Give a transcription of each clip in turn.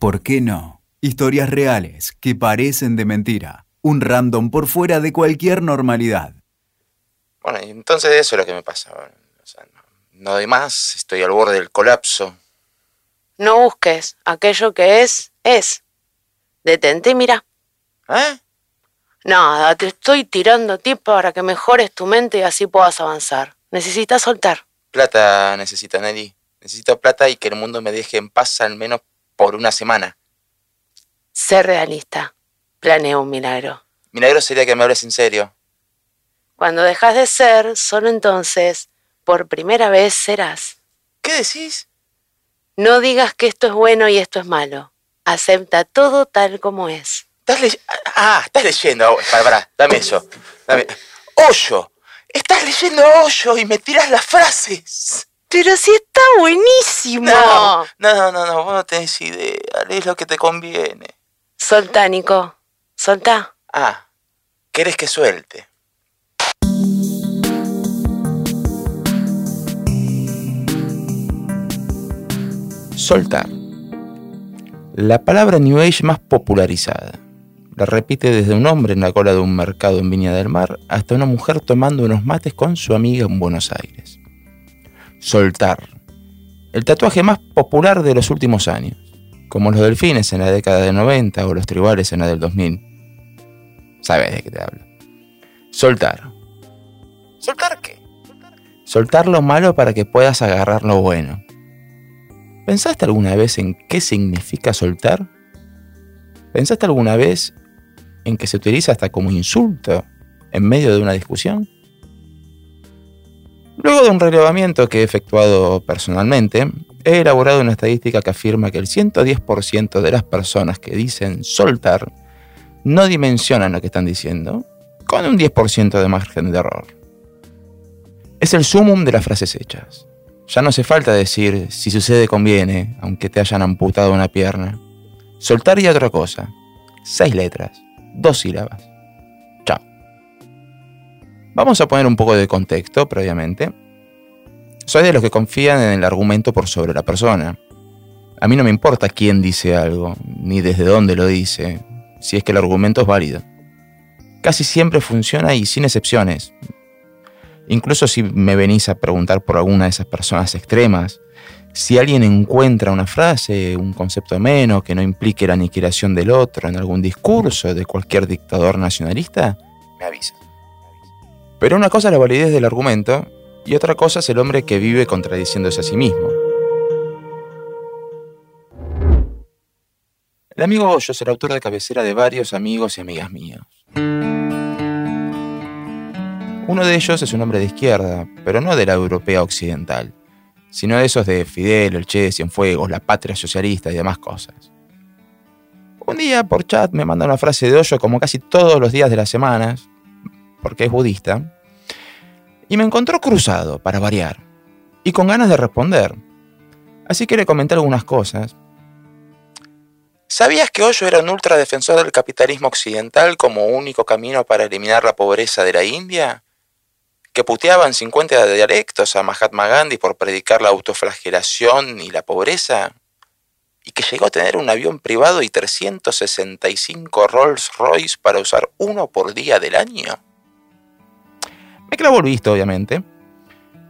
¿Por qué no? Historias reales que parecen de mentira. Un random por fuera de cualquier normalidad. Bueno, y entonces eso es lo que me pasa. O sea, no, no doy más, estoy al borde del colapso. No busques. Aquello que es, es. Detente y mira. ¿Eh? Nada, te estoy tirando tips para que mejores tu mente y así puedas avanzar. Necesitas soltar. Plata necesito, Nelly. Necesito plata y que el mundo me deje en paz al menos por una semana. Sé realista. Planea un milagro. Milagro sería que me hables en serio. Cuando dejas de ser, solo entonces, por primera vez serás. ¿Qué decís? No digas que esto es bueno y esto es malo. Acepta todo tal como es. ¿Estás? Ah, estás leyendo. Para, para, dame eso. Dame. ¡Hoyo! Estás leyendo Hoyo y me tiras las frases. Pero si está buenísimo. No, no, no, no, vos no tenés idea. Lees lo que te conviene. Soltá, Nico. Soltá. Ah, ¿querés que suelte? Soltar. La palabra New Age más popularizada. La repite desde un hombre en la cola de un mercado en Viña del Mar hasta una mujer tomando unos mates con su amiga en Buenos Aires. Soltar. El tatuaje más popular de los últimos años, como los delfines en la década de 90 o los tribales en la del 2000. ¿Sabes de qué te hablo? Soltar. ¿Soltar qué? Soltar lo malo para que puedas agarrar lo bueno. ¿Pensaste alguna vez en qué significa soltar? ¿Pensaste alguna vez en que se utiliza hasta como insulto en medio de una discusión? Luego de un relevamiento que he efectuado personalmente, he elaborado una estadística que afirma que el 110% de las personas que dicen soltar no dimensionan lo que están diciendo, con un 10% de margen de error. Es el sumum de las frases hechas. Ya no hace falta decir si sucede conviene, aunque te hayan amputado una pierna. Soltar y otra cosa. Seis letras, dos sílabas. Vamos a poner un poco de contexto previamente. Soy de los que confían en el argumento por sobre la persona. A mí no me importa quién dice algo, ni desde dónde lo dice, si es que el argumento es válido. Casi siempre funciona y sin excepciones. Incluso si me venís a preguntar por alguna de esas personas extremas, si alguien encuentra una frase, un concepto menos que no implique la aniquilación del otro en algún discurso de cualquier dictador nacionalista, me avisa. Pero una cosa es la validez del argumento y otra cosa es el hombre que vive contradiciéndose a sí mismo. El amigo Hoyo es el autor de cabecera de varios amigos y amigas míos. Uno de ellos es un hombre de izquierda, pero no de la europea occidental, sino de esos de Fidel, el Che, Cienfuegos, la patria socialista y demás cosas. Un día por chat me manda una frase de Hoyo como casi todos los días de las semanas, porque es budista, y me encontró cruzado, para variar, y con ganas de responder. Así que le comenté algunas cosas. ¿Sabías que Hoyo era un ultradefensor del capitalismo occidental como único camino para eliminar la pobreza de la India? ¿Que puteaban 50 dialectos a Mahatma Gandhi por predicar la autoflagelación y la pobreza? ¿Y que llegó a tener un avión privado y 365 Rolls Royce para usar uno por día del año? Me clavó el visto, obviamente.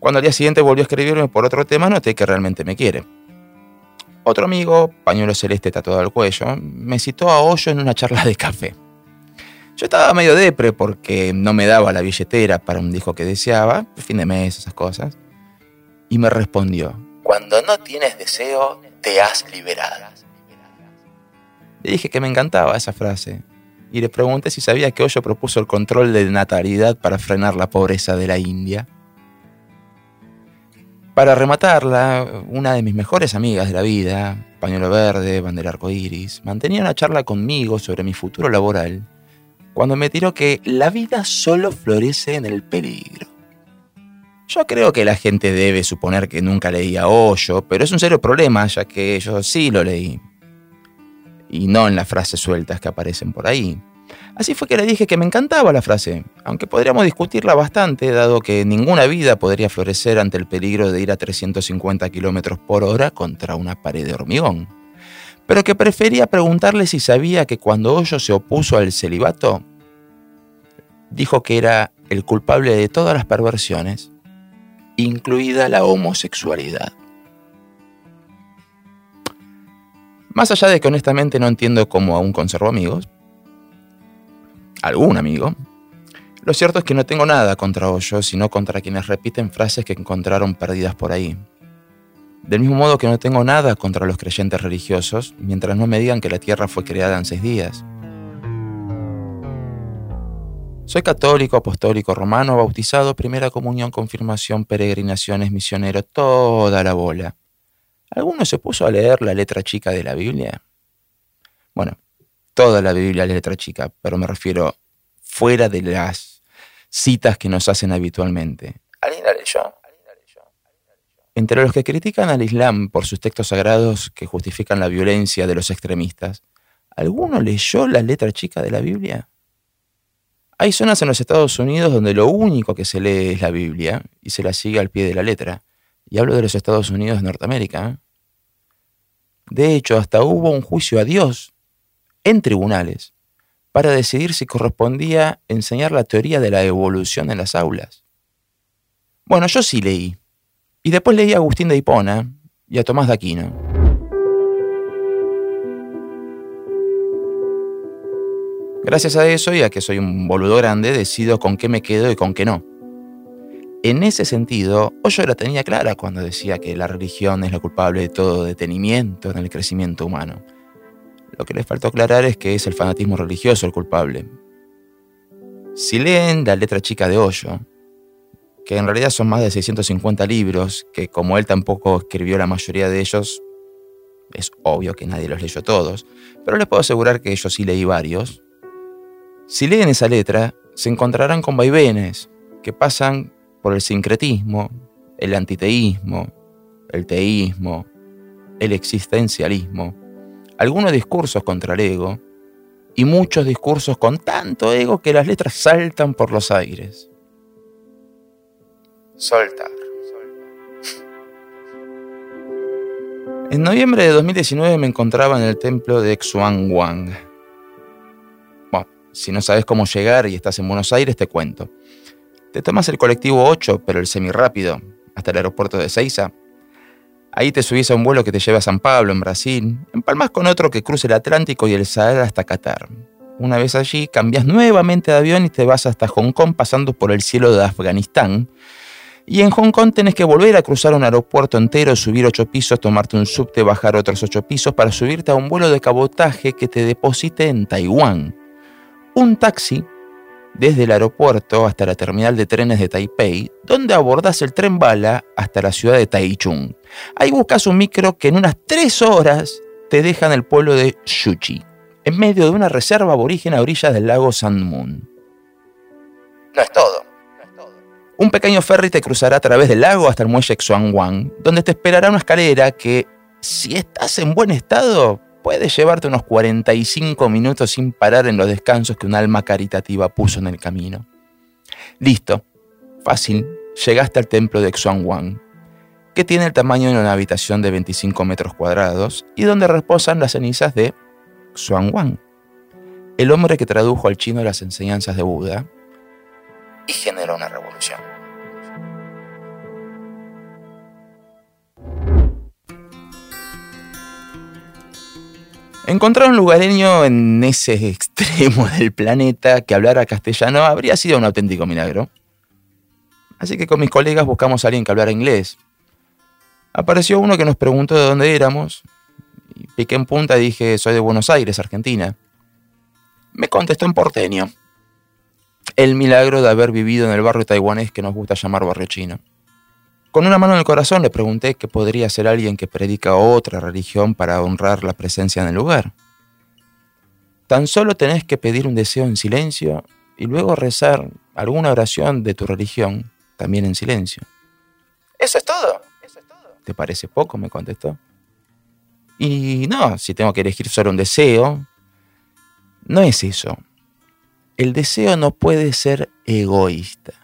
Cuando al día siguiente volvió a escribirme por otro tema, noté que realmente me quiere. Otro amigo, pañuelo celeste tatuado al cuello, me citó a Hoyo en una charla de café. Yo estaba medio depre porque no me daba la billetera para un disco que deseaba, fin de mes, esas cosas. Y me respondió, cuando no tienes deseo, te has liberado. Le dije que me encantaba esa frase y le pregunté si sabía que Hoyo propuso el control de natalidad para frenar la pobreza de la India. Para rematarla, una de mis mejores amigas de la vida, pañuelo verde, bandera arcoíris, mantenía una charla conmigo sobre mi futuro laboral cuando me tiró que la vida solo florece en el peligro. Yo creo que la gente debe suponer que nunca leía Hoyo, pero es un serio problema, ya que yo sí lo leí. Y no en las frases sueltas que aparecen por ahí. Así fue que le dije que me encantaba la frase, aunque podríamos discutirla bastante, dado que ninguna vida podría florecer ante el peligro de ir a 350 km por hora contra una pared de hormigón. pero que prefería preguntarle si sabía que cuando Hoyo se opuso al celibato, dijo que era el culpable de todas las perversiones, incluida la homosexualidad. Más allá de que honestamente no entiendo cómo aún conservo amigos, algún amigo, lo cierto es que no tengo nada contra Hoyo, sino contra quienes repiten frases que encontraron perdidas por ahí. Del mismo modo que no tengo nada contra los creyentes religiosos, mientras no me digan que la Tierra fue creada en seis días. Soy católico, apostólico, romano, bautizado, primera comunión, confirmación, peregrinaciones, misionero, toda la bola. ¿Alguno se puso a leer la letra chica de la Biblia? Bueno, toda la Biblia es letra chica, pero me refiero fuera de las citas que nos hacen habitualmente. ¿Alguien la leyó? Entre los que critican al Islam por sus textos sagrados que justifican la violencia de los extremistas, ¿alguno leyó la letra chica de la Biblia? Hay zonas en los Estados Unidos donde lo único que se lee es la Biblia y se la sigue al pie de la letra. Y hablo de los Estados Unidos de Norteamérica. ¿eh? De hecho, hasta hubo un juicio a Dios en tribunales para decidir si correspondía enseñar la teoría de la evolución en las aulas. Bueno, yo sí leí. Y después leí a Agustín de Hipona y a Tomás de Aquino. Gracias a eso y a que soy un boludo grande, decido con qué me quedo y con qué no. En ese sentido, Hoyo la tenía clara cuando decía que la religión es la culpable de todo detenimiento en el crecimiento humano. Lo que le faltó aclarar es que es el fanatismo religioso el culpable. Si leen la letra chica de Hoyo, que en realidad son más de 650 libros, que como él tampoco escribió la mayoría de ellos, es obvio que nadie los leyó todos, pero les puedo asegurar que yo sí leí varios. Si leen esa letra, se encontrarán con vaivenes que pasan por el sincretismo, el antiteísmo, el teísmo, el existencialismo, algunos discursos contra el ego y muchos discursos con tanto ego que las letras saltan por los aires soltar. En noviembre de 2019 me encontraba en el templo de Xuanwang. Bueno, si no sabes cómo llegar y estás en Buenos Aires, te cuento. Te tomas el colectivo 8, pero el semirápido, hasta el aeropuerto de Seiza. Ahí te subís a un vuelo que te lleva a San Pablo, en Brasil. Empalmas con otro que cruza el Atlántico y el Sahara hasta Qatar. Una vez allí, cambias nuevamente de avión y te vas hasta Hong Kong pasando por el cielo de Afganistán y en Hong Kong tenés que volver a cruzar un aeropuerto entero, subir ocho pisos, tomarte un subte, bajar otros ocho pisos para subirte a un vuelo de cabotaje que te deposite en Taiwán. Un taxi desde el aeropuerto hasta la terminal de trenes de Taipei, donde abordás el tren bala hasta la ciudad de Taichung. Ahí buscas un micro que en unas tres horas te deja en el pueblo de Xuchi, en medio de una reserva aborigen a orillas del lago San Moon. No es todo. Un pequeño ferry te cruzará a través del lago hasta el muelle Xuanwang, donde te esperará una escalera que, si estás en buen estado, puede llevarte unos 45 minutos sin parar en los descansos que un alma caritativa puso en el camino. Listo, fácil, llegaste al templo de Xuanwang, que tiene el tamaño de una habitación de 25 metros cuadrados y donde reposan las cenizas de Xuanwang, el hombre que tradujo al chino las enseñanzas de Buda y generó una revolución. Encontrar un lugareño en ese extremo del planeta que hablara castellano habría sido un auténtico milagro. Así que con mis colegas buscamos a alguien que hablara inglés. Apareció uno que nos preguntó de dónde éramos. Y piqué en punta y dije, soy de Buenos Aires, Argentina. Me contestó en porteño. El milagro de haber vivido en el barrio taiwanés que nos gusta llamar barrio chino. Con una mano en el corazón le pregunté qué podría ser alguien que predica otra religión para honrar la presencia en el lugar. Tan solo tenés que pedir un deseo en silencio y luego rezar alguna oración de tu religión también en silencio. ¿Eso es todo? ¿Te parece poco? me contestó. Y no, si tengo que elegir solo un deseo, no es eso. El deseo no puede ser egoísta.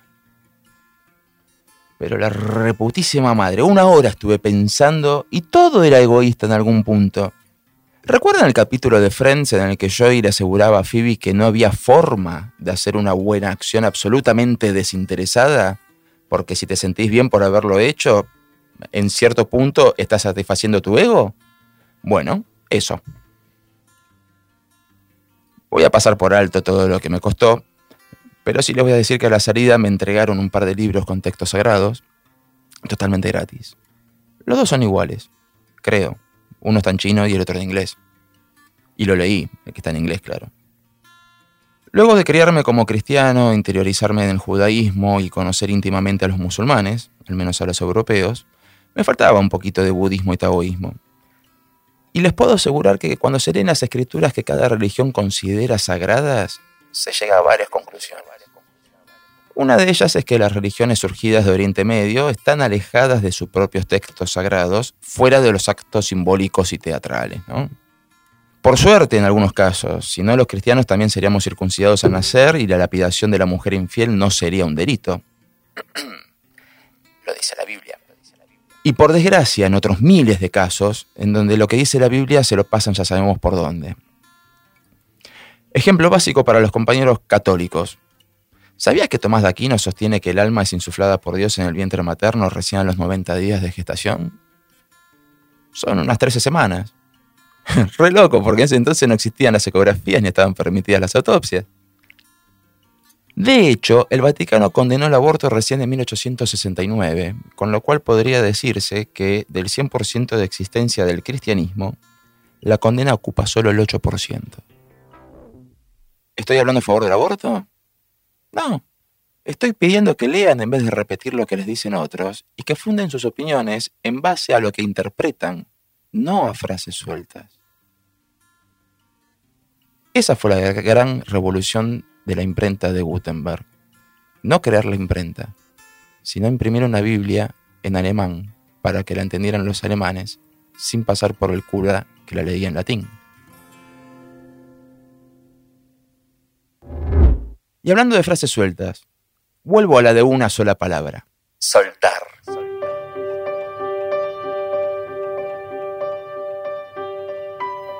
Pero la reputísima madre, una hora estuve pensando y todo era egoísta en algún punto. ¿Recuerdan el capítulo de Friends en el que Joey le aseguraba a Phoebe que no había forma de hacer una buena acción absolutamente desinteresada? Porque si te sentís bien por haberlo hecho, en cierto punto estás satisfaciendo tu ego. Bueno, eso. Voy a pasar por alto todo lo que me costó, pero sí les voy a decir que a la salida me entregaron un par de libros con textos sagrados, totalmente gratis. Los dos son iguales, creo. Uno está en chino y el otro en inglés. Y lo leí, el que está en inglés, claro. Luego de criarme como cristiano, interiorizarme en el judaísmo y conocer íntimamente a los musulmanes, al menos a los europeos, me faltaba un poquito de budismo y taoísmo. Y les puedo asegurar que cuando se leen las escrituras que cada religión considera sagradas, se llega a varias conclusiones. Una de ellas es que las religiones surgidas de Oriente Medio están alejadas de sus propios textos sagrados, fuera de los actos simbólicos y teatrales. Por suerte, en algunos casos, si no los cristianos también seríamos circuncidados al nacer y la lapidación de la mujer infiel no sería un delito. Lo dice la Biblia. Y por desgracia, en otros miles de casos, en donde lo que dice la Biblia se lo pasan ya sabemos por dónde. Ejemplo básico para los compañeros católicos. ¿Sabías que Tomás de Aquino sostiene que el alma es insuflada por Dios en el vientre materno recién a los 90 días de gestación? Son unas 13 semanas. Re loco, porque en ese entonces no existían las ecografías ni estaban permitidas las autopsias. De hecho, el Vaticano condenó el aborto recién en 1869, con lo cual podría decirse que del 100% de existencia del cristianismo, la condena ocupa solo el 8%. ¿Estoy hablando a favor del aborto? No, estoy pidiendo que lean en vez de repetir lo que les dicen otros y que funden sus opiniones en base a lo que interpretan, no a frases sueltas. Esa fue la gran revolución de la imprenta de Gutenberg. No crear la imprenta, sino imprimir una Biblia en alemán para que la entendieran los alemanes sin pasar por el cura que la leía en latín. Y hablando de frases sueltas, vuelvo a la de una sola palabra. Soltar.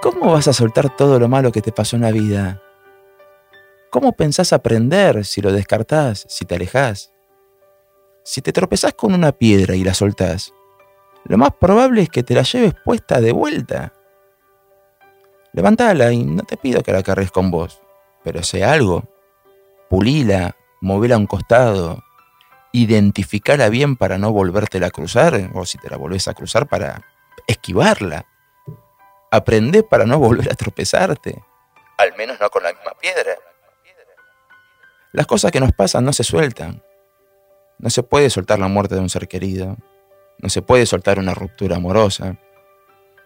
¿Cómo vas a soltar todo lo malo que te pasó en la vida? ¿Cómo pensás aprender si lo descartás, si te alejás? Si te tropezás con una piedra y la soltás, lo más probable es que te la lleves puesta de vuelta. Levantala y no te pido que la cargues con vos, pero sé algo pulila, movela a un costado, identificarla bien para no volvértela a cruzar, o si te la volvés a cruzar para esquivarla. Aprende para no volver a tropezarte, al menos no con la misma piedra. Las cosas que nos pasan no se sueltan. No se puede soltar la muerte de un ser querido. No se puede soltar una ruptura amorosa.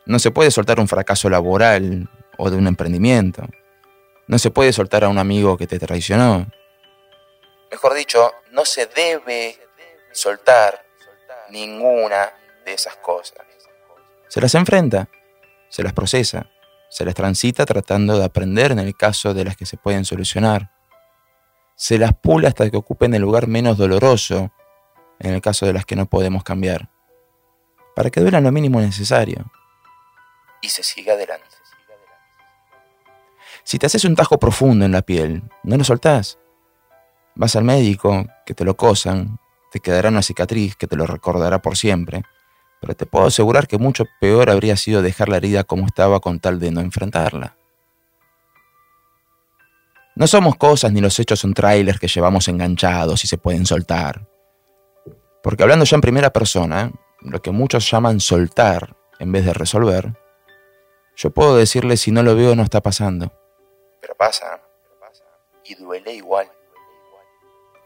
No se puede soltar un fracaso laboral o de un emprendimiento. No se puede soltar a un amigo que te traicionó. Mejor dicho, no se debe soltar ninguna de esas cosas. Se las enfrenta, se las procesa, se las transita tratando de aprender en el caso de las que se pueden solucionar. Se las pula hasta que ocupen el lugar menos doloroso en el caso de las que no podemos cambiar, para que duelan lo mínimo necesario. Y se siga adelante. Si te haces un tajo profundo en la piel, no lo soltás. Vas al médico, que te lo cosan, te quedará una cicatriz que te lo recordará por siempre, pero te puedo asegurar que mucho peor habría sido dejar la herida como estaba con tal de no enfrentarla. No somos cosas ni los hechos son trailers que llevamos enganchados y se pueden soltar. Porque hablando ya en primera persona, lo que muchos llaman soltar en vez de resolver, yo puedo decirle si no lo veo no está pasando pero pasa, y duele igual.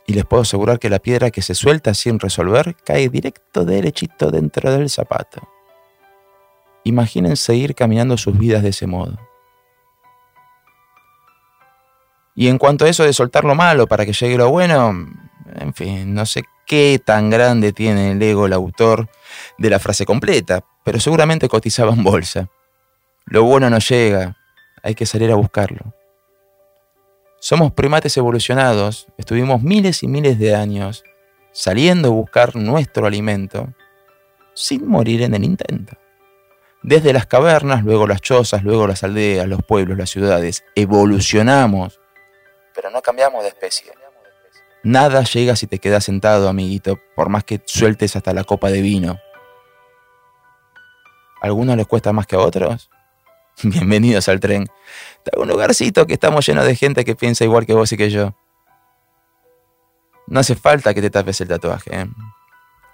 Y les puedo asegurar que la piedra que se suelta sin resolver cae directo derechito dentro del zapato. Imaginen seguir caminando sus vidas de ese modo. Y en cuanto a eso de soltar lo malo para que llegue lo bueno, en fin, no sé qué tan grande tiene el ego el autor de la frase completa, pero seguramente cotizaba en bolsa. Lo bueno no llega, hay que salir a buscarlo. Somos primates evolucionados, estuvimos miles y miles de años saliendo a buscar nuestro alimento sin morir en el intento. Desde las cavernas, luego las chozas, luego las aldeas, los pueblos, las ciudades. Evolucionamos, pero no cambiamos de especie. Nada llega si te quedas sentado, amiguito, por más que sueltes hasta la copa de vino. ¿A algunos les cuesta más que a otros? Bienvenidos al tren. Está un lugarcito que estamos llenos de gente que piensa igual que vos y que yo. No hace falta que te tapes el tatuaje. ¿eh?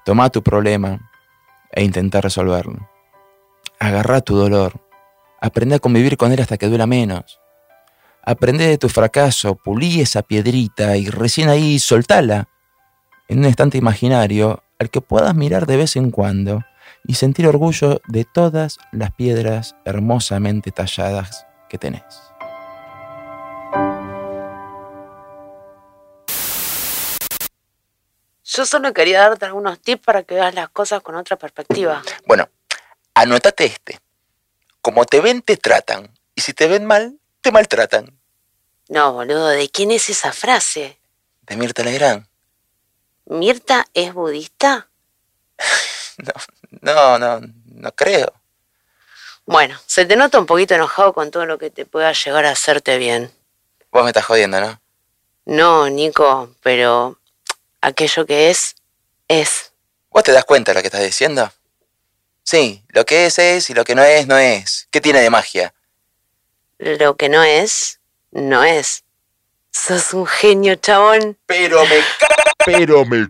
Toma tu problema e intenta resolverlo. Agarra tu dolor. Aprende a convivir con él hasta que duela menos. Aprende de tu fracaso, pulí esa piedrita y recién ahí soltala en un estante imaginario al que puedas mirar de vez en cuando y sentir orgullo de todas las piedras hermosamente talladas que tenés. Yo solo quería darte algunos tips para que veas las cosas con otra perspectiva. Bueno, anótate este. Como te ven, te tratan. Y si te ven mal, te maltratan. No, boludo, ¿de quién es esa frase? De Mirta Legrand. ¿Mirta es budista? No, no, no, no creo. Bueno, se te nota un poquito enojado con todo lo que te pueda llegar a hacerte bien. Vos me estás jodiendo, ¿no? No, Nico, pero aquello que es, es. ¿Vos te das cuenta de lo que estás diciendo? Sí, lo que es es y lo que no es no es. ¿Qué tiene de magia? Lo que no es, no es. Sos un genio, chabón. Pero me Pero me...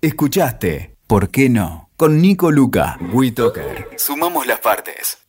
Escuchaste, ¿por qué no? Con Nico Luca, WeToker. Sumamos las partes.